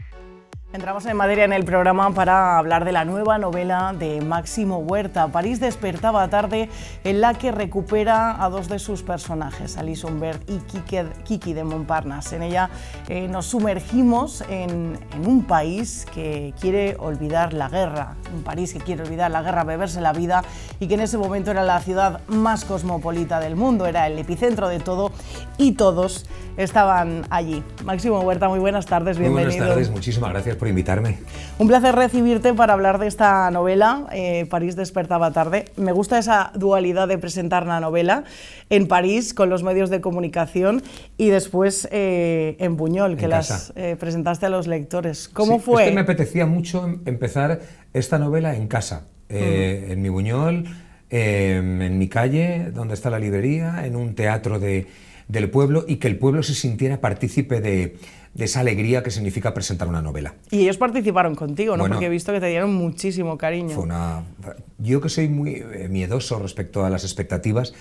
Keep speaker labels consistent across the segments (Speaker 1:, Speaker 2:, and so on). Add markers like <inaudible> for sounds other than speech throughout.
Speaker 1: Thank you. Entramos en materia en el programa para hablar de la nueva novela de Máximo Huerta. París despertaba tarde en la que recupera a dos de sus personajes, Alice Humbert y Kiki de Montparnasse. En ella eh, nos sumergimos en, en, un país que quiere olvidar la guerra, un París que quiere olvidar la guerra, beberse la vida y que en ese momento era la ciudad más cosmopolita del mundo, era el epicentro de todo y todos estaban allí. Máximo Huerta, muy buenas tardes, bienvenido.
Speaker 2: Muy buenas tardes, muchísimas gracias por invitarme.
Speaker 1: Un placer recibirte para hablar de esta novela, eh, París despertaba tarde. Me gusta esa dualidad de presentar la novela en París con los medios de comunicación y después eh, en Buñol, que las eh, presentaste a los lectores. ¿Cómo fue?
Speaker 2: Es que me apetecía mucho em, empezar esta novela en casa, en mi Buñol, em, en mi calle, donde está la librería, en un teatro de del pueblo y que el pueblo se sintiera partícipe de, esa alegría que significa presentar una novela.
Speaker 1: Y ellos participaron contigo, ¿no? Porque he visto que te dieron muchísimo cariño.
Speaker 2: Fue una... Yo que soy muy eh, miedoso respecto a las expectativas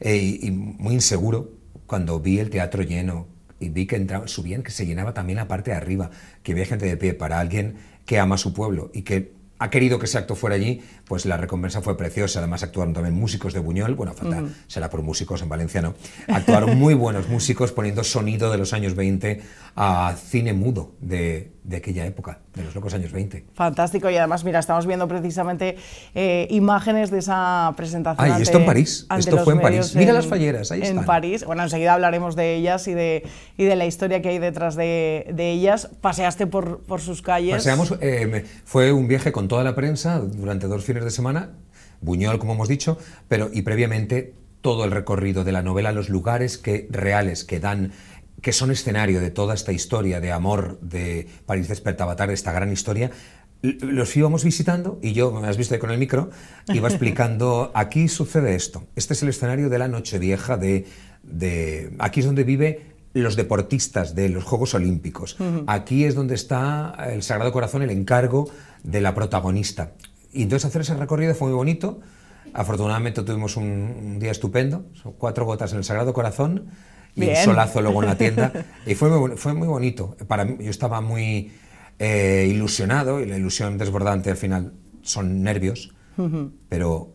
Speaker 2: eh, y, muy inseguro, cuando vi el teatro lleno y vi que entraba, subían, que se llenaba también la parte de arriba, que había gente de pie para alguien que ama su pueblo y que ha querido que ese acto fuera allí, pues la recompensa fue preciosa. Además actuaron también músicos de Buñol, bueno, falta, será por músicos en valenciano. Actuaron muy buenos músicos poniendo sonido de los años 20 a cine mudo de, de aquella época, de los locos años 20.
Speaker 1: Fantástico, y además, mira, estamos viendo precisamente eh, imágenes de esa presentación.
Speaker 2: Ah, esto en París, esto fue en París. Mira las falleras, ahí
Speaker 1: En París, bueno, enseguida hablaremos de ellas y de, y de la historia que hay detrás de, de ellas. Paseaste por, por sus calles.
Speaker 2: Paseamos, eh, fue un viaje con toda la prensa durante dos fines de semana, Buñol, como hemos dicho, pero y previamente todo el recorrido de la novela, los lugares que, reales que dan que son escenario de toda esta historia de amor de París despertaba tarde, esta gran historia, los íbamos visitando y yo, me has visto ahí con el micro, iba <laughs> explicando, aquí sucede esto, este es el escenario de la Nochevieja, de, de aquí es donde vive los deportistas de los Juegos Olímpicos, aquí es donde está el Sagrado Corazón, el encargo de la protagonista. Y entonces hacer ese recorrido fue muy bonito, afortunadamente tuvimos un, un día estupendo, son cuatro gotas en el Sagrado Corazón, y un solazo luego en la tienda. <laughs> y fue muy, fue muy bonito. Para mí, yo estaba muy eh, ilusionado y la ilusión desbordante al final son nervios, pero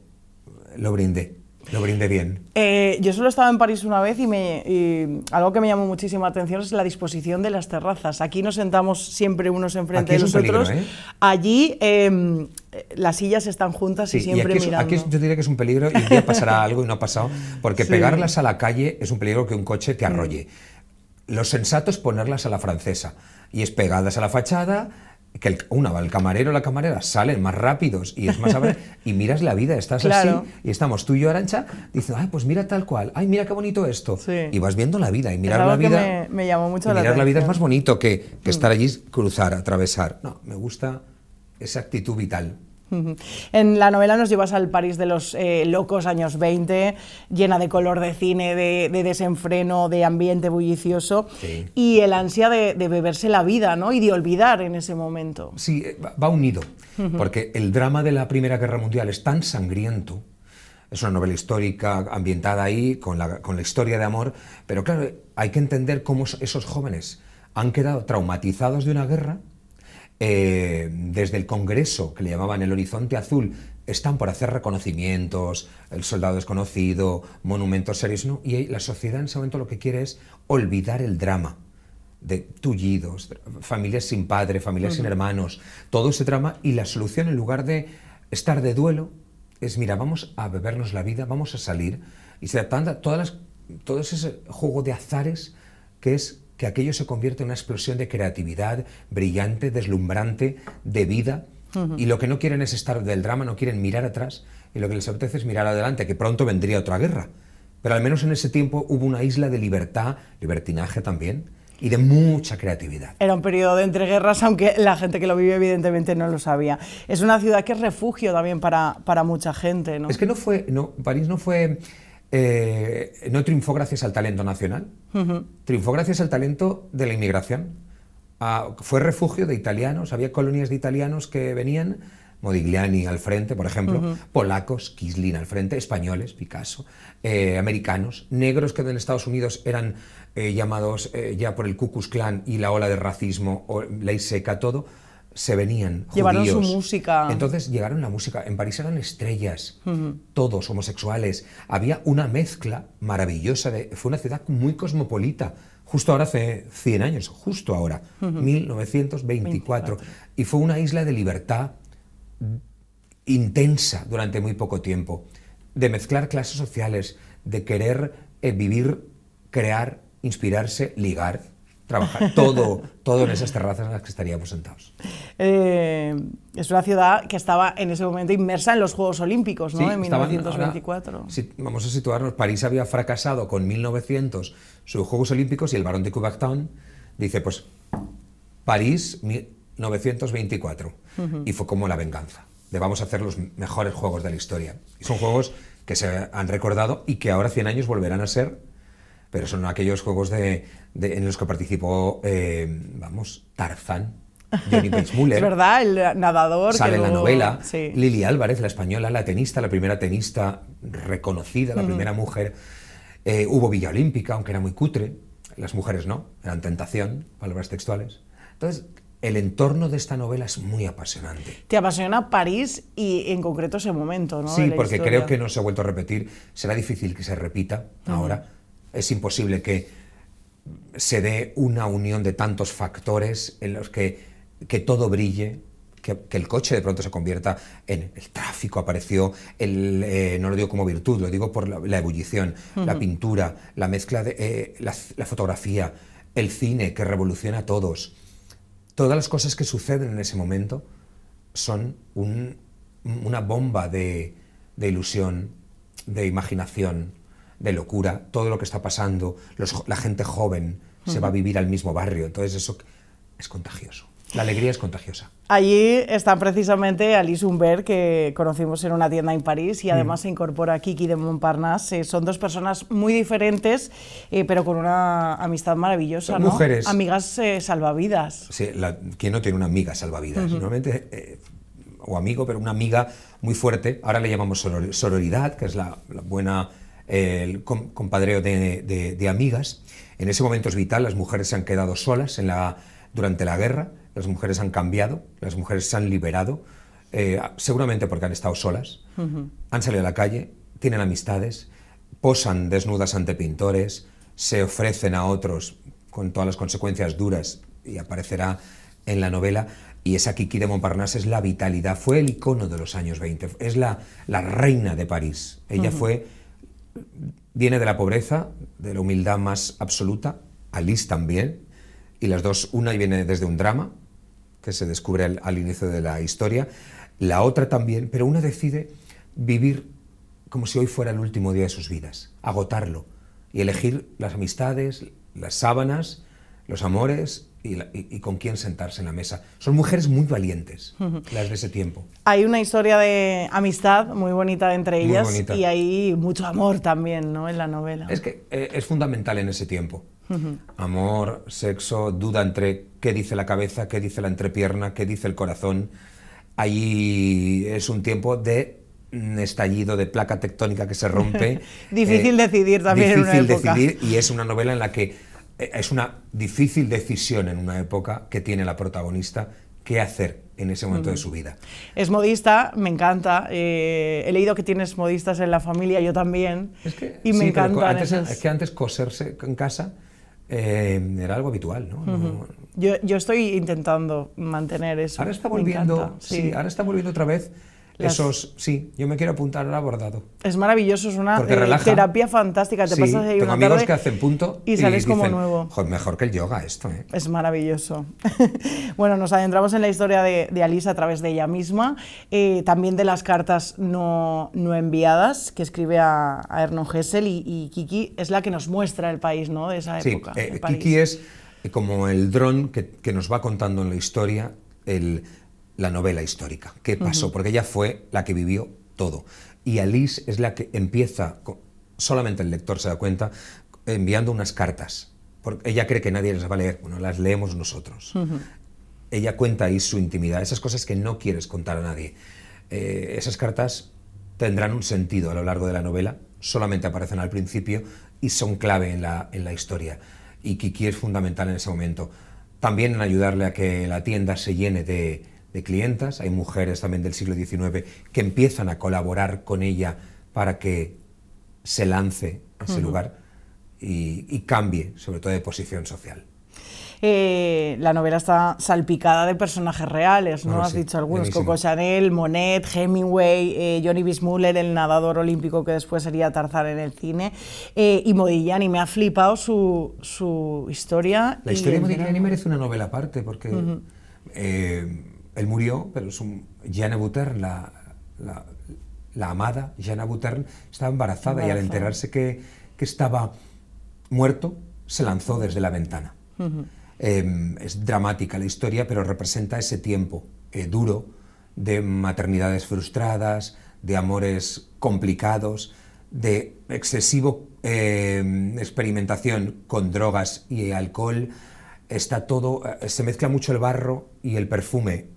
Speaker 2: lo brindé. Lo brindé bien.
Speaker 1: Eh, yo solo estaba en París una vez y, me, algo que me llamó muchísima atención es la disposición de las terrazas. Aquí nos sentamos siempre unos enfrente de nosotros. ¿eh? Allí em, las sillas están juntas y siempre
Speaker 2: aquí
Speaker 1: mirando.
Speaker 2: Aquí yo diría que es un peligro y un día pasará <laughs> algo y no ha pasado, porque pegarlas a la calle es un peligro que un coche te arrolle. Lo sensato es ponerlas a la francesa y es pegadas a la fachada que el, una, el camarero o la camarera salen más rápidos y es más <laughs> y miras la vida, estás así y estamos tú y yo, Arancha, diciendo, ay, pues mira tal cual, ay, mira qué bonito esto. Y vas viendo la vida y mirar la vida.
Speaker 1: Me, llamó mucho la
Speaker 2: mirar la vida es más bonito que, que estar allí, cruzar, atravesar. No, me gusta esa actitud vital.
Speaker 1: En la novela nos llevas al París de los eh, locos años 20, llena de color de cine, de, desenfreno, de ambiente bullicioso y el ansia de, beberse la vida ¿no? y de olvidar en ese momento.
Speaker 2: Sí, eh, va unido, porque el drama de la Primera Guerra Mundial es tan sangriento. Es una novela histórica ambientada ahí con la, con la historia de amor, pero claro, hay que entender cómo esos jóvenes han quedado traumatizados de una guerra eh, desde el Congreso, que le llamaban el Horizonte Azul, están por hacer reconocimientos, el soldado desconocido, monumentos serios, ¿no? y la sociedad en ese momento lo que quiere es olvidar el drama de tullidos, familias sin padre, familias sin hermanos, todo ese drama, y la solución en lugar de estar de duelo es, mira, vamos a bebernos la vida, vamos a salir, y se da todas las, todo ese juego de azares que es que aquello se convierte en una explosión de creatividad brillante, deslumbrante, de vida. Y lo que no quieren es estar del drama, no quieren mirar atrás, y lo que les apetece es mirar adelante, que pronto vendría otra guerra. Pero al menos en ese tiempo hubo una isla de libertad, libertinaje también, y de mucha creatividad.
Speaker 1: Era un periodo de entreguerras, aunque la gente que lo vive evidentemente no lo sabía. Es una ciudad que es refugio también para, para mucha gente, ¿no?
Speaker 2: Es que no fue, no, París no fue eh, no triunfó gracias al talento nacional, triunfó gracias al talento de la inmigración. Ah, fue refugio de italianos, había colonias de italianos que venían Modigliani al frente, por ejemplo, polacos, Kislin al frente, españoles, Picasso, eh, americanos, negros que en Estados Unidos eran eh, llamados ya por el Ku Klux Klan y la ola de racismo, o ley seca, todo, se venían.
Speaker 1: Llevaron
Speaker 2: judíos.
Speaker 1: su música.
Speaker 2: Entonces llegaron la música. En París eran estrellas, todos homosexuales. Había una mezcla maravillosa. De, fue una ciudad muy cosmopolita. Justo ahora hace 100 años, justo ahora, 1924. Y fue una isla de libertad intensa durante muy poco tiempo, de mezclar clases sociales, de querer eh, vivir, crear, inspirarse, ligar, trabajar, todo, todo en esas terrazas en las que estaríamos sentados.
Speaker 1: Eh, es una ciudad que estaba en ese momento inmersa en los Juegos Olímpicos, ¿no?
Speaker 2: Sí,
Speaker 1: en
Speaker 2: estaban
Speaker 1: 1924.
Speaker 2: ahora, si- vamos a situarnos, París había fracasado con 1900 sus Juegos Olímpicos y el barón de Coubertin dice, pues, París 1924. Y fue como la venganza, de vamos a hacer los mejores Juegos de la historia. Y son Juegos que se han recordado y que ahora 100 años volverán a ser, pero son aquellos Juegos de, de- en los que participó, eh, vamos, Tarzán, Johnny <laughs> Weissmuller.
Speaker 1: Es verdad, el nadador.
Speaker 2: Sale
Speaker 1: que
Speaker 2: en la
Speaker 1: luego-
Speaker 2: novela.
Speaker 1: Sí.
Speaker 2: Lili Álvarez, la española, la tenista, la primera tenista reconocida, la primera mujer. Eh, hubo Villa Olímpica, aunque era muy cutre. Las mujeres no, eran tentación, palabras textuales. Entonces, el entorno de esta novela es muy apasionante.
Speaker 1: Te apasiona París y en concreto ese momento, ¿no?
Speaker 2: Sí, porque
Speaker 1: historia.
Speaker 2: creo que no se ha vuelto a repetir. Será difícil que se repita ahora. Es imposible que se dé una unión de tantos factores en los que, que todo brille, que, que el coche de pronto se convierta en el tráfico, apareció, el, eh, no lo digo como virtud, lo digo por la, la ebullición, la pintura, la mezcla de eh, la, la fotografía, el cine que revoluciona a todos. Todas las cosas que suceden en ese momento son un- una bomba de, de ilusión, de imaginación, de locura. Todo lo que está pasando, los la gente joven se va a vivir al mismo barrio. Entonces eso es contagioso. La alegría es contagiosa.
Speaker 1: Allí está precisamente Alice Humbert, que conocimos en una tienda en París,
Speaker 2: Mm.
Speaker 1: y además se incorpora Kiki de Montparnasse. Eh, son dos personas muy diferentes, eh, pero con una amistad maravillosa, ¿no?
Speaker 2: mujeres.
Speaker 1: Amigas eh, salvavidas.
Speaker 2: Sí, la- ¿Quién no tiene una amiga salvavidas? Normalmente, eh, o amigo, pero una amiga muy fuerte. Ahora le llamamos soror- sororidad, que es la, la buena el com- compadreo de, de- de amigas. En ese momento es vital, las mujeres se han quedado solas en la, durante la guerra, las mujeres han cambiado, las mujeres se han liberado, eh, seguramente porque han estado solas, han salido a la calle, tienen amistades, posan desnudas ante pintores, se ofrecen a otros con todas las consecuencias duras y aparecerá en la novela. Y esa Kiki de Montparnasse es la vitalidad, fue el icono de los años 20, es la, la reina de París. Ella fue, viene de la pobreza, de la humildad más absoluta, Alice también, y las dos, una viene desde un drama, que se descubre al, al inicio de la historia, la otra también, pero una decide vivir como si hoy fuera el último día de sus vidas, agotarlo y elegir las amistades, las sábanas, los amores y, la- y- y con quién sentarse en la mesa. Son mujeres muy valientes, las de ese tiempo.
Speaker 1: Hay una historia de amistad muy bonita entre ellas
Speaker 2: bonita.
Speaker 1: y hay mucho amor también, ¿no? En la novela.
Speaker 2: Es que eh, es fundamental en ese tiempo. Amor, sexo, duda entre qué dice la cabeza, qué dice la entrepierna, qué dice el corazón. Ahí es un tiempo de estallido, de placa tectónica que se rompe. <laughs>
Speaker 1: Difícil decidir también en una
Speaker 2: difícil
Speaker 1: época.
Speaker 2: decidir y es una novela en la que eh, es una difícil decisión en una época que tiene la protagonista qué hacer en ese momento de su vida.
Speaker 1: Es modista, me encanta. eh, he leído que tienes modistas en la familia, yo también.
Speaker 2: Es que,
Speaker 1: y me
Speaker 2: sí,
Speaker 1: esas-
Speaker 2: es que antes coserse en casa eh, era algo habitual, ¿no? No-
Speaker 1: yo, yo estoy intentando mantener eso.
Speaker 2: Ahora está volviendo,
Speaker 1: encanta,
Speaker 2: sí. ahora está volviendo otra vez
Speaker 1: Las-
Speaker 2: esos, sí, yo me quiero apuntar al bordado.
Speaker 1: Es maravilloso, es una eh, terapia fantástica. Te
Speaker 2: Sí,
Speaker 1: pasas ahí
Speaker 2: tengo
Speaker 1: una
Speaker 2: amigos
Speaker 1: tarde
Speaker 2: que hacen punto
Speaker 1: y sales como
Speaker 2: dicen,
Speaker 1: nuevo.
Speaker 2: "Joder, mejor que el yoga esto, ¿eh?
Speaker 1: Es maravilloso. <laughs> bueno, nos adentramos en la historia de, de Alice a través de ella misma, eh, también de las cartas no, no enviadas que escribe a, a Erno Hessel y, y Kiki es la que nos muestra el país ¿no? de esa época.
Speaker 2: eh. Kiki es como el dron que, que nos va contando en la historia el- la novela histórica. ¿Qué pasó? Porque ella fue la que vivió todo. Y Alice es la que empieza, solamente el lector se da cuenta, enviando unas cartas. Porque ella cree que nadie las va a leer. Bueno, las leemos nosotros. ella cuenta ahí su intimidad, esas cosas que no quieres contar a nadie. Eh, esas cartas tendrán un sentido a lo largo de la novela, solamente aparecen al principio y son clave en la, en la historia. Y Kiki es fundamental en ese momento. También en ayudarle a que la tienda se llene de, de clientas. Hay mujeres también del siglo XIX que empiezan a colaborar con ella para que se lance a ese lugar y, y cambie, sobre todo de posición social.
Speaker 1: Eh, la novela está salpicada de personajes reales, ¿no?
Speaker 2: Bueno,
Speaker 1: Has
Speaker 2: sí,
Speaker 1: dicho algunos,
Speaker 2: buenísimo.
Speaker 1: Coco Chanel, Monet, Hemingway, eh, Johnny Bismuller, el nadador olímpico que después sería Tarzán en el cine, eh, y Modigliani. Me ha flipado su, su historia.
Speaker 2: La historia de Modigliani merece una novela aparte porque él murió, pero es un, Butern, la, la, la amada Jeanne Butern, estaba embarazada, y al enterarse que, que estaba muerto, se lanzó desde la ventana. Eh, es dramática la historia, pero representa ese tiempo eh, duro de maternidades frustradas, de amores complicados, de excesivo eh, experimentación con drogas y alcohol. Está todo, eh, se mezcla mucho el barro y el perfume,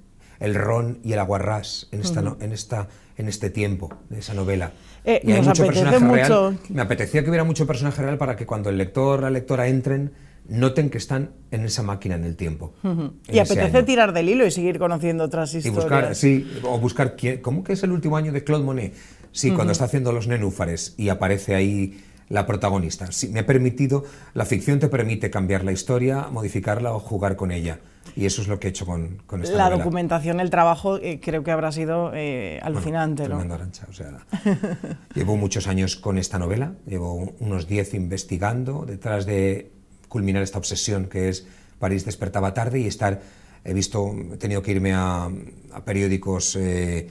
Speaker 2: el ron y el aguarrás en, esta, en, esta, en este tiempo de esa novela.
Speaker 1: Eh,
Speaker 2: y hay mucho
Speaker 1: apetece
Speaker 2: personaje real. Me apetecía que hubiera mucho personaje real para que cuando el lector o la lectora entren, noten que están en esa máquina en el tiempo. en
Speaker 1: Y apetece
Speaker 2: año.
Speaker 1: tirar del hilo y seguir conociendo otras
Speaker 2: Y
Speaker 1: historias.
Speaker 2: buscar, sí, o buscar quién, ¿cómo que es el último año de Claude Monet? Sí, cuando está haciendo los nenúfares y aparece ahí la protagonista. Sí, me ha permitido, la ficción te permite cambiar la historia, modificarla o jugar con ella. Y eso es lo que he hecho con, con esta
Speaker 1: La
Speaker 2: novela.
Speaker 1: documentación, el trabajo, eh, creo que habrá sido eh, alucinante, ¿no?
Speaker 2: Tremendo, Arantxa, o sea, <laughs> llevo muchos años con esta novela, llevo un- unos 10 investigando detrás de culminar esta obsesión que es París despertaba tarde y estar, he visto, he tenido que irme a, a periódicos eh,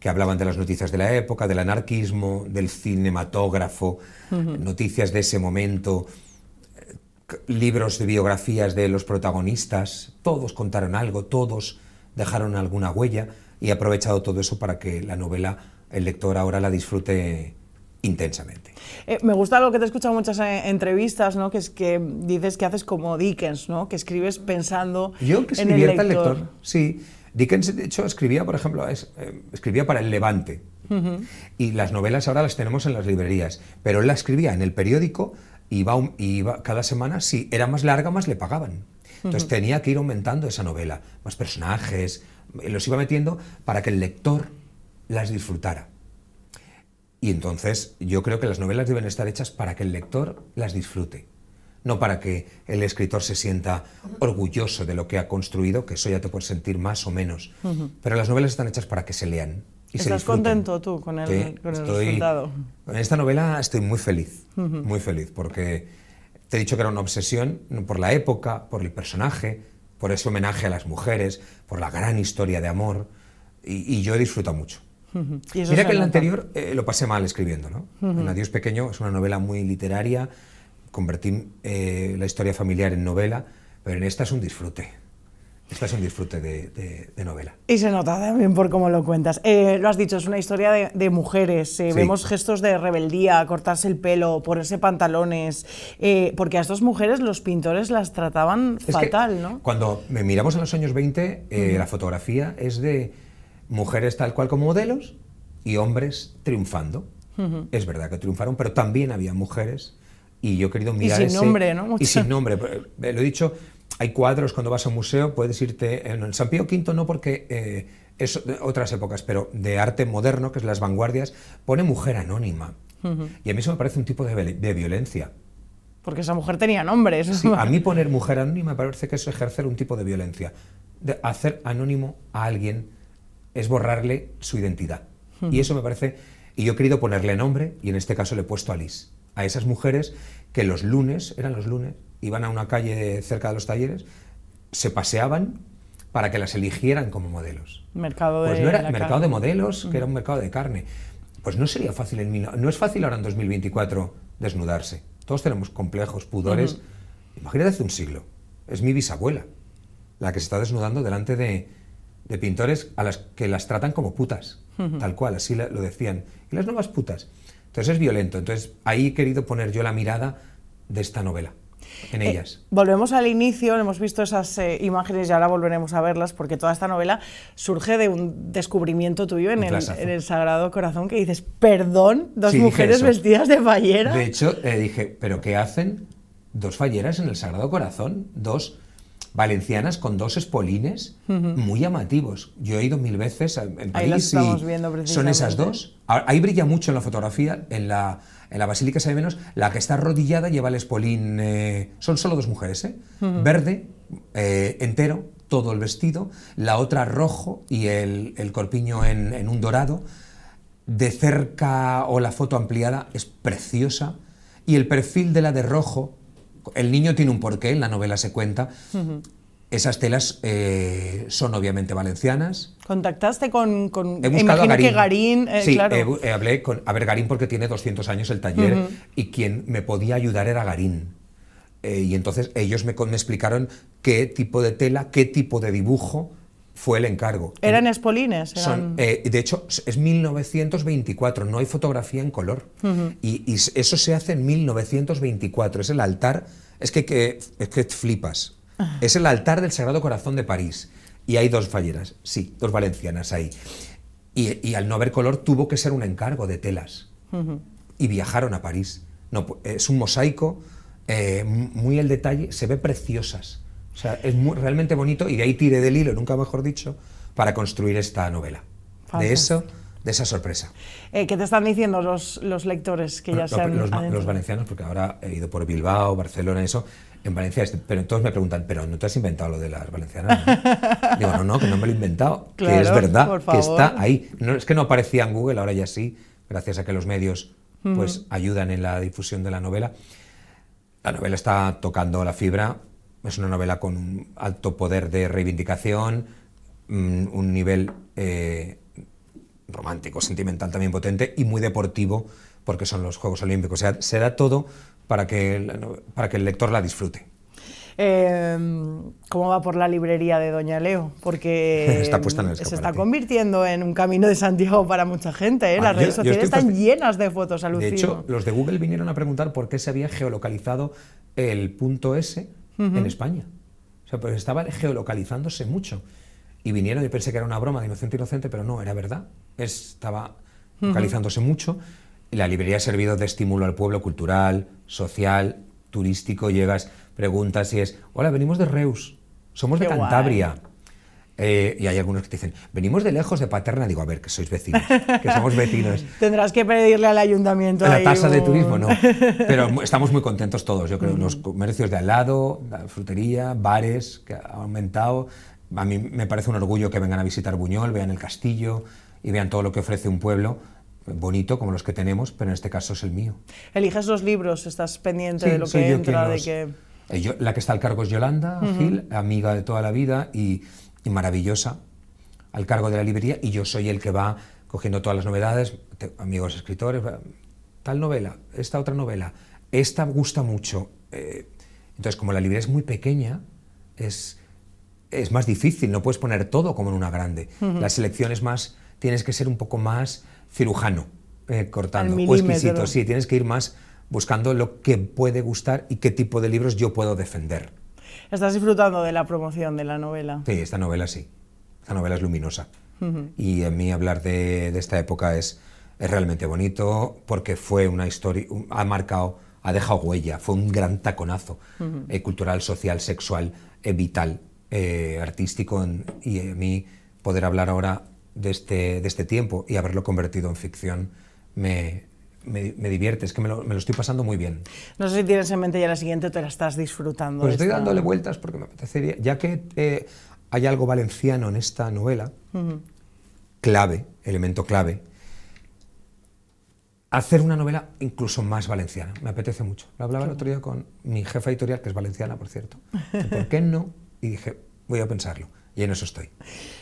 Speaker 2: que hablaban de las noticias de la época, del anarquismo, del cinematógrafo, noticias de ese momento, libros de biografías de los protagonistas, todos contaron algo, todos dejaron alguna huella y he aprovechado todo eso para que la novela, el lector ahora la disfrute intensamente.
Speaker 1: Eh, me gusta lo que te he escuchado en muchas eh, entrevistas, ¿no? Que es que dices que haces como Dickens, ¿no? Que escribes pensando
Speaker 2: Yo que
Speaker 1: en
Speaker 2: se
Speaker 1: el
Speaker 2: divierta
Speaker 1: lector.
Speaker 2: el lector, sí. Dickens, de hecho, escribía, por ejemplo, es- eh, escribía para el Levante. Y las novelas ahora las tenemos en las librerías. Pero él la escribía en el periódico iba, iba cada semana, si era más larga, más le pagaban. Entonces tenía que ir aumentando esa novela, más personajes, y los iba metiendo para que el lector las disfrutara. Y entonces yo creo que las novelas deben estar hechas para que el lector las disfrute, no para que el escritor se sienta orgulloso de lo que ha construido, que eso ya te puedes sentir más o menos. Pero las novelas están hechas para que se lean. Y
Speaker 1: ¿Estás contento tú con el,
Speaker 2: Sí,
Speaker 1: con el
Speaker 2: estoy-
Speaker 1: resultado?
Speaker 2: En esta novela estoy muy feliz, muy feliz, porque te he dicho que era una obsesión por la época, por el personaje, por ese homenaje a las mujeres, por la gran historia de amor, y, y yo he disfrutado mucho.
Speaker 1: Y
Speaker 2: Mira que en el anterior eh, lo pasé mal escribiendo, ¿no? En Adiós Pequeño es una novela muy literaria, convertí eh, la historia familiar en novela, pero en esta es un disfrute. Esta es un disfrute de, de- de novela.
Speaker 1: Y se nota también por cómo lo cuentas. Eh, lo has dicho, es una historia de, de mujeres. eh,
Speaker 2: Sí.
Speaker 1: Vemos gestos de rebeldía, cortarse el pelo, ponerse pantalones. eh, porque a estas mujeres los pintores las trataban
Speaker 2: Es
Speaker 1: fatal, ¿no?
Speaker 2: Cuando miramos en los años 20, eh, la fotografía es de mujeres tal cual como modelos y hombres triunfando. Es verdad que triunfaron, pero también había mujeres y yo he querido mirar
Speaker 1: sin
Speaker 2: ese-
Speaker 1: nombre, ¿no?
Speaker 2: Y
Speaker 1: Muchas.
Speaker 2: sin nombre. Lo he dicho, hay cuadros cuando vas a un museo, puedes irte en el San Pío V, no porque eh, es de otras épocas, pero de arte moderno, que es las vanguardias, pone mujer anónima. Y a mí eso me parece un tipo de, vi- de violencia.
Speaker 1: Porque esa mujer tenía nombre. eso-
Speaker 2: Sí, a mí poner mujer anónima me parece que es ejercer un tipo de violencia. De hacer anónimo a alguien es borrarle su identidad. Y eso me parece... Y yo he querido ponerle nombre, y en este caso le he puesto Alice. A esas mujeres que los lunes, eran los lunes, iban a una calle cerca de los talleres, se paseaban para que las eligieran como modelos.
Speaker 1: Mercado de
Speaker 2: Pues no era mercado
Speaker 1: carne.
Speaker 2: de modelos, que era un mercado de carne. Pues no sería fácil en mil- no es fácil ahora en 2024 desnudarse. Todos tenemos complejos, pudores. Imagínate hace un siglo. Es mi bisabuela la que se está desnudando delante de, de pintores a las que las tratan como putas, tal cual, así lo decían. Y las nuevas putas. Entonces es violento. Entonces ahí he querido poner yo la mirada de esta novela. En
Speaker 1: Eh,
Speaker 2: ellas.
Speaker 1: volvemos al inicio, hemos visto esas eh, imágenes y ahora volveremos a verlas, porque toda esta novela surge de un descubrimiento tuyo en, el, en el Sagrado Corazón, que dices, perdón, dos
Speaker 2: Sí,
Speaker 1: mujeres vestidas de fallera.
Speaker 2: De hecho, eh, dije, ¿pero qué hacen dos falleras en el Sagrado Corazón? Dos valencianas con dos espolines muy llamativos. Yo he ido mil veces en
Speaker 1: Ahí
Speaker 2: París
Speaker 1: las estamos
Speaker 2: y
Speaker 1: viendo
Speaker 2: son esas dos. Ah, Ahí brilla mucho en la fotografía, en la, en la Basílica se ve menos. La que está arrodillada lleva el espolín, eh, son solo dos mujeres, ¿eh? Verde, eh, entero, todo el vestido. La otra rojo y el, el corpiño en, en un dorado. De cerca o la foto ampliada es preciosa. Y el perfil de la de rojo, el niño tiene un porqué, en la novela se cuenta. Esas telas eh, son obviamente valencianas.
Speaker 1: ¿Contactaste con...? con
Speaker 2: He buscado a Garín.
Speaker 1: que Garín, eh,
Speaker 2: sí,
Speaker 1: claro.
Speaker 2: eh, hablé con a ver Garín porque tiene 200 años el taller y quien me podía ayudar era Garín. Y entonces ellos me, explicaron qué tipo de tela, qué tipo de dibujo fue el encargo.
Speaker 1: ¿Eran espolines? Eran...
Speaker 2: de hecho, es 1924, no hay fotografía en color. y, eso se hace en 1924. Es el altar, es que, que- es que flipas. Es el altar del Sagrado Corazón de París. Y hay dos falleras, sí, dos valencianas ahí. Y, y al no haber color tuvo que ser un encargo de telas. Y viajaron a París. No, es un mosaico, eh, muy el detalle, se ve preciosas. O sea, es muy- realmente bonito y de ahí tiré del hilo, nunca mejor dicho, para construir esta novela. De eso, de esa sorpresa.
Speaker 1: Eh, ¿Qué te están diciendo los, los lectores que ya se han
Speaker 2: los valencianos, porque ahora he ido por Bilbao, Barcelona, eso, en Valencia, es- pero todos me preguntan, ¿pero no te has inventado lo de las valencianas? no?". <laughs> Digo, no, no, que no me lo he inventado, que es
Speaker 1: Claro,
Speaker 2: verdad, que está ahí. No, es que no aparecía en Google, ahora ya sí, gracias a que los medios pues, ayudan en la difusión de la novela. La novela está tocando la fibra, es una novela con un alto poder de reivindicación, mm, un nivel eh, romántico, sentimental también potente y muy deportivo porque son los Juegos Olímpicos. O sea, se da todo para que, el- para que el lector la disfrute.
Speaker 1: Eh, ¿Cómo va por la librería de Doña Leo? Porque <laughs>
Speaker 2: Está puesta en el
Speaker 1: se está convirtiendo en un camino de Santiago para mucha gente. ¿eh?
Speaker 2: Ah,
Speaker 1: Las
Speaker 2: yo-
Speaker 1: redes
Speaker 2: yo
Speaker 1: sociales están llenas de fotos,
Speaker 2: De
Speaker 1: alucino.
Speaker 2: hecho, los de Google vinieron a preguntar por qué se había geolocalizado el punto S en España. O sea, pues estaba geolocalizándose mucho. Y vinieron, yo pensé que era una broma de inocente inocente, pero no, era verdad. Estaba localizándose mucho. La librería ha servido de estímulo al pueblo cultural, social, turístico. Llegas, preguntas y es, hola, venimos de Reus, somos de
Speaker 1: Qué.
Speaker 2: Cantabria. Eh, y hay algunos que te dicen, venimos de lejos de Paterna. Digo, a ver, que sois vecinos, que somos vecinos. <laughs>
Speaker 1: Tendrás que pedirle al ayuntamiento.
Speaker 2: La tasa de turismo no, <laughs> pero estamos muy contentos todos, yo creo, los comercios de al lado, la frutería, bares, que ha aumentado. A mí me parece un orgullo que vengan a visitar Buñol, vean el castillo y vean todo lo que ofrece un pueblo bonito como los que tenemos, pero en este caso es el mío.
Speaker 1: Eliges los libros, estás pendiente
Speaker 2: Sí,
Speaker 1: de lo que
Speaker 2: yo
Speaker 1: entra, de que...
Speaker 2: Eh, yo- la que está al cargo es Yolanda Gil, amiga de toda la vida y, y maravillosa, al cargo de la librería, y yo soy el que va cogiendo todas las novedades, te- amigos escritores, tal novela, esta otra novela, esta gusta mucho. eh, entonces, como la librería es muy pequeña, es, es más difícil, no puedes poner todo como en una grande. La selección es más, tienes que ser un poco más cirujano, eh, cortando, o exquisito, sí, tienes que ir más buscando lo que puede gustar y qué tipo de libros yo puedo defender.
Speaker 1: Estás disfrutando de la promoción de la novela.
Speaker 2: Sí, esta novela sí, esta novela es luminosa. Y a mí hablar de, de esta época es, es realmente bonito porque fue una historia, ha marcado, ha dejado huella, fue un gran taconazo eh, cultural, social, sexual, eh, vital, eh, artístico. en- y a mí poder hablar ahora de este, de este tiempo y haberlo convertido en ficción me, me, me divierte, es que me lo, me lo estoy pasando muy bien.
Speaker 1: No sé si tienes en mente ya la siguiente o te la estás disfrutando.
Speaker 2: Pues estoy dándole vueltas porque me apetecería, ya que eh, hay algo valenciano en esta novela, clave, elemento clave, hacer una novela incluso más valenciana. Me apetece mucho. Lo hablaba el otro día con mi jefa editorial, que es valenciana, por cierto. ¿Por qué no? Y dije, voy a pensarlo. Y en eso estoy.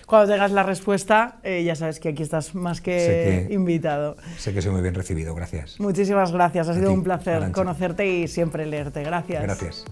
Speaker 1: Cuando tengas la respuesta, eh, ya sabes que aquí estás más que,
Speaker 2: Sé que-
Speaker 1: invitado.
Speaker 2: Sé que soy muy bien recibido. Gracias.
Speaker 1: Muchísimas gracias, ha
Speaker 2: A
Speaker 1: sido
Speaker 2: ti,
Speaker 1: un placer conocerte y siempre leerte. Gracias.
Speaker 2: Gracias.